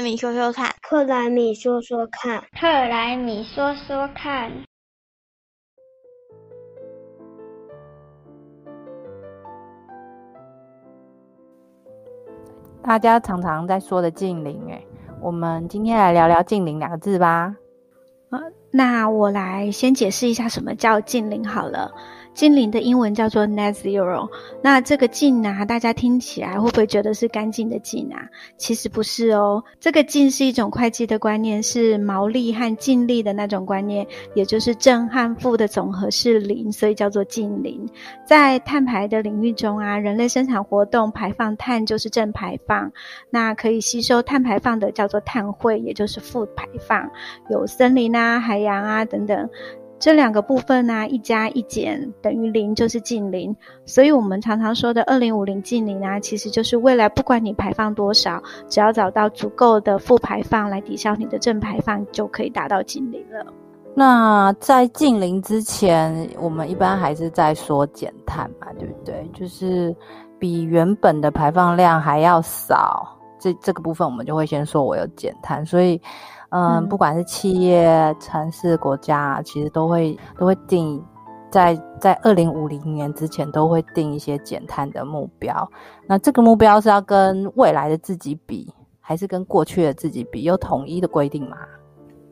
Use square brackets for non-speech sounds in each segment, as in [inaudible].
莱米说说看，克莱米说说看，克莱米说说看。大家常常在说的“近邻”，哎，我们今天来聊聊“近邻”两个字吧。啊，那我来先解释一下什么叫“近邻”好了。近邻的英文叫做 net zero，那这个净啊，大家听起来会不会觉得是干净的净啊？其实不是哦，这个净是一种会计的观念，是毛利和净利的那种观念，也就是正和负的总和是零，所以叫做净零。在碳排的领域中啊，人类生产活动排放碳就是正排放，那可以吸收碳排放的叫做碳汇，也就是负排放。有森林啊、海洋啊等等。这两个部分呢，一加一减等于零，就是近零。所以，我们常常说的二零五零近零啊，其实就是未来不管你排放多少，只要找到足够的负排放来抵消你的正排放，就可以达到近零了。那在近零之前，我们一般还是在说减碳嘛，对不对？就是比原本的排放量还要少，这这个部分我们就会先说我有减碳，所以。嗯，不管是企业、城市、国家，其实都会都会定，在在二零五零年之前都会定一些减碳的目标。那这个目标是要跟未来的自己比，还是跟过去的自己比？有统一的规定吗？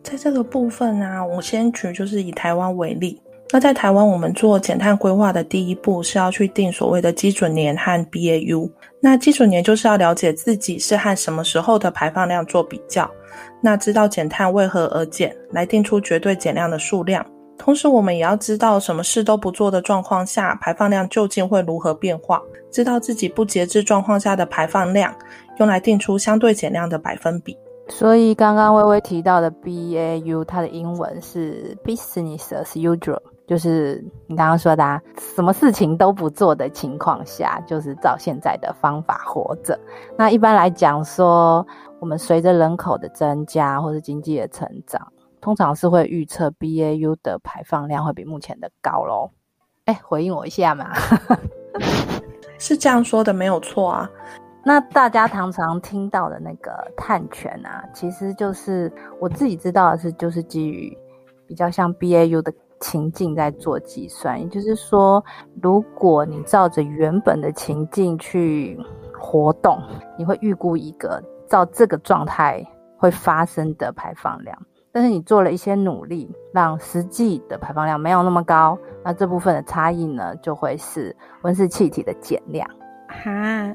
在这个部分啊，我先举就是以台湾为例。那在台湾，我们做减碳规划的第一步是要去定所谓的基准年和 BAU。那基准年就是要了解自己是和什么时候的排放量做比较。那知道减碳为何而减，来定出绝对减量的数量。同时，我们也要知道什么事都不做的状况下，排放量究竟会如何变化。知道自己不节制状况下的排放量，用来定出相对减量的百分比。所以，刚刚微微提到的 BAU，它的英文是 Business as usual，就是你刚刚说的，什么事情都不做的情况下，就是照现在的方法活着。那一般来讲说。我们随着人口的增加或是经济的成长，通常是会预测 BAU 的排放量会比目前的高喽。哎，回应我一下嘛，[laughs] 是这样说的没有错啊。那大家常常听到的那个碳权啊，其实就是我自己知道的是，就是基于比较像 BAU 的情境在做计算。也就是说，如果你照着原本的情境去活动，你会预估一个。照这个状态会发生的排放量，但是你做了一些努力，让实际的排放量没有那么高，那这部分的差异呢，就会是温室气体的减量。哈，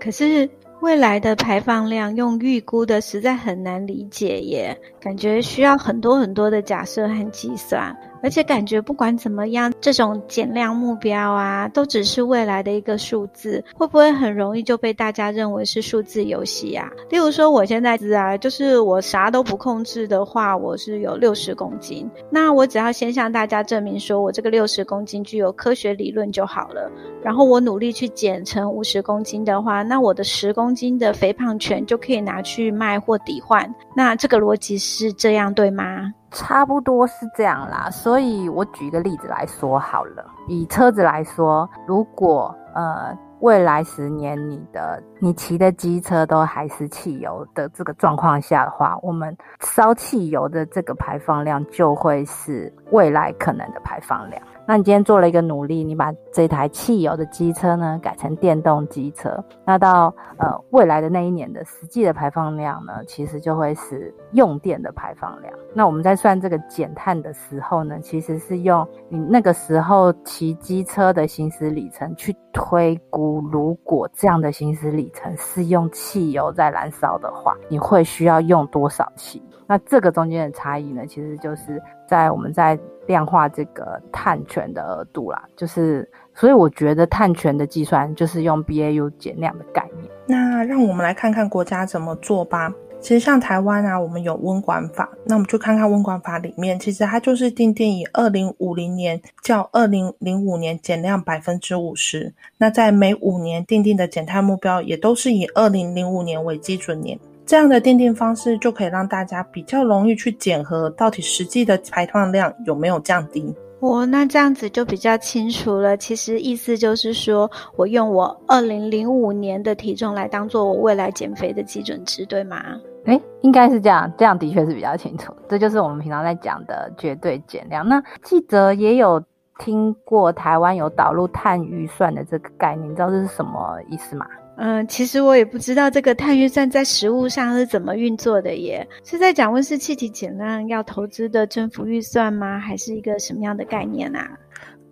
可是未来的排放量用预估的实在很难理解耶，感觉需要很多很多的假设和计算。而且感觉不管怎么样，这种减量目标啊，都只是未来的一个数字，会不会很容易就被大家认为是数字游戏啊？例如说，我现在是啊，就是我啥都不控制的话，我是有六十公斤，那我只要先向大家证明说我这个六十公斤具有科学理论就好了，然后我努力去减成五十公斤的话，那我的十公斤的肥胖权就可以拿去卖或抵换，那这个逻辑是这样对吗？差不多是这样啦，所以我举一个例子来说好了。以车子来说，如果呃未来十年你的你骑的机车都还是汽油的这个状况下的话，我们烧汽油的这个排放量就会是未来可能的排放量。那你今天做了一个努力，你把这台汽油的机车呢改成电动机车，那到呃未来的那一年的实际的排放量呢，其实就会是用电的排放量。那我们在算这个减碳的时候呢，其实是用你那个时候骑机车的行驶里程去推估，如果这样的行驶里程是用汽油在燃烧的话，你会需要用多少汽？那这个中间的差异呢，其实就是在我们在量化这个碳权的额度啦，就是所以我觉得碳权的计算就是用 BAU 减量的概念。那让我们来看看国家怎么做吧。其实像台湾啊，我们有温管法，那我们就看看温管法里面，其实它就是定定以二零五零年较二零零五年减量百分之五十。那在每五年定定的减碳目标，也都是以二零零五年为基准年。这样的定定方式就可以让大家比较容易去检核到底实际的排放量有没有降低。哦，那这样子就比较清楚了。其实意思就是说，我用我二零零五年的体重来当做我未来减肥的基准值，对吗？哎，应该是这样，这样的确是比较清楚。这就是我们平常在讲的绝对减量。那记者也有听过台湾有导入碳预算的这个概念，你知道这是什么意思吗？嗯，其实我也不知道这个碳预算在实物上是怎么运作的耶，是在讲温室气体减量要投资的政府预算吗？还是一个什么样的概念啊？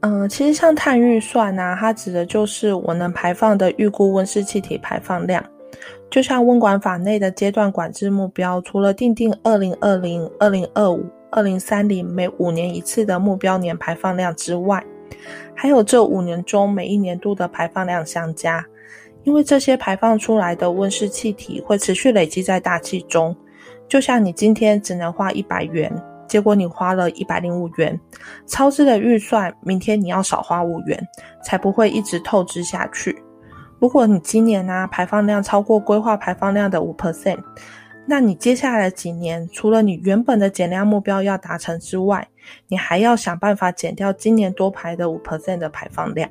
嗯，其实像碳预算啊，它指的就是我能排放的预估温室气体排放量。就像温管法内的阶段管制目标，除了定定二零二零、二零二五、二零三零每五年一次的目标年排放量之外，还有这五年中每一年度的排放量相加。因为这些排放出来的温室气体会持续累积在大气中，就像你今天只能花一百元，结果你花了一百零五元，超支的预算，明天你要少花五元，才不会一直透支下去。如果你今年呢排放量超过规划排放量的五 percent，那你接下来几年，除了你原本的减量目标要达成之外，你还要想办法减掉今年多排的五 percent 的排放量。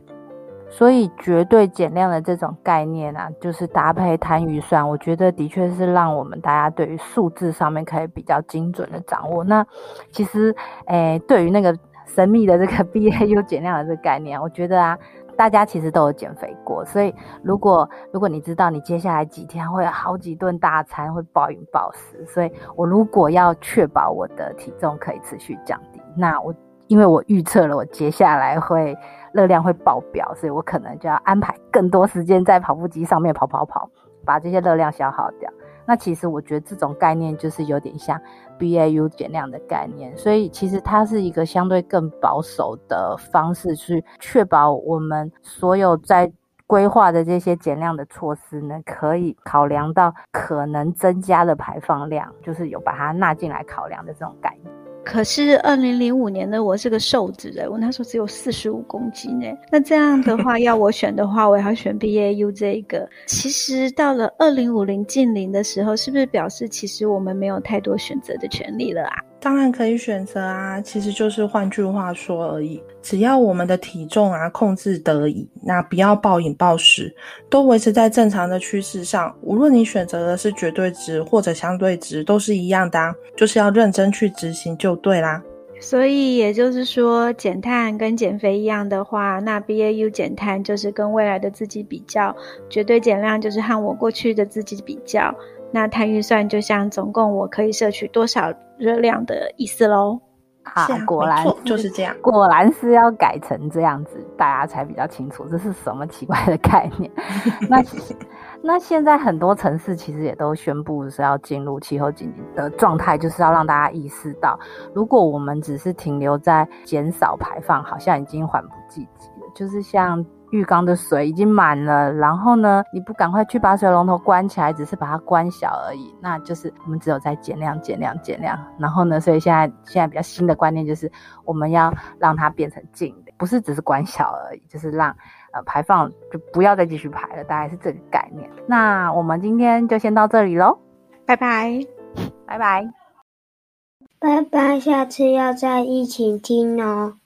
所以绝对减量的这种概念啊，就是搭配摊预算，我觉得的确是让我们大家对于数字上面可以比较精准的掌握。那其实，诶，对于那个神秘的这个 [laughs] BAU 减量的这个概念，我觉得啊，大家其实都有减肥过。所以，如果如果你知道你接下来几天会有好几顿大餐，会暴饮暴食，所以我如果要确保我的体重可以持续降低，那我因为我预测了我接下来会。热量会爆表，所以我可能就要安排更多时间在跑步机上面跑跑跑，把这些热量消耗掉。那其实我觉得这种概念就是有点像 BAU 减量的概念，所以其实它是一个相对更保守的方式，去确保我们所有在规划的这些减量的措施呢，可以考量到可能增加的排放量，就是有把它纳进来考量的这种概念。可是二零零五年的我是个瘦子哎，我那时候只有四十五公斤哎。那这样的话，要我选的话，我要选 BAU 这一个。其实到了二零五零近零的时候，是不是表示其实我们没有太多选择的权利了啊？当然可以选择啊，其实就是换句话说而已。只要我们的体重啊控制得宜，那不要暴饮暴食，都维持在正常的趋势上，无论你选择的是绝对值或者相对值，都是一样的，就是要认真去执行就对啦。所以也就是说，减碳跟减肥一样的话，那 BAU 减碳就是跟未来的自己比较，绝对减量就是和我过去的自己比较。那碳预算就像总共我可以摄取多少热量的意思喽。啊，果然就是这样，果然是要改成这样子，大家才比较清楚这是什么奇怪的概念。[laughs] 那那现在很多城市其实也都宣布是要进入气候紧急的状态，就是要让大家意识到，如果我们只是停留在减少排放，好像已经缓不济急了。就是像。浴缸的水已经满了，然后呢，你不赶快去把水龙头关起来，只是把它关小而已，那就是我们只有在减量、减量、减量。然后呢，所以现在现在比较新的观念就是我们要让它变成静的，不是只是关小而已，就是让呃排放就不要再继续排了，大概是这个概念。那我们今天就先到这里喽，拜拜，拜拜，拜拜，下次要再一起听哦。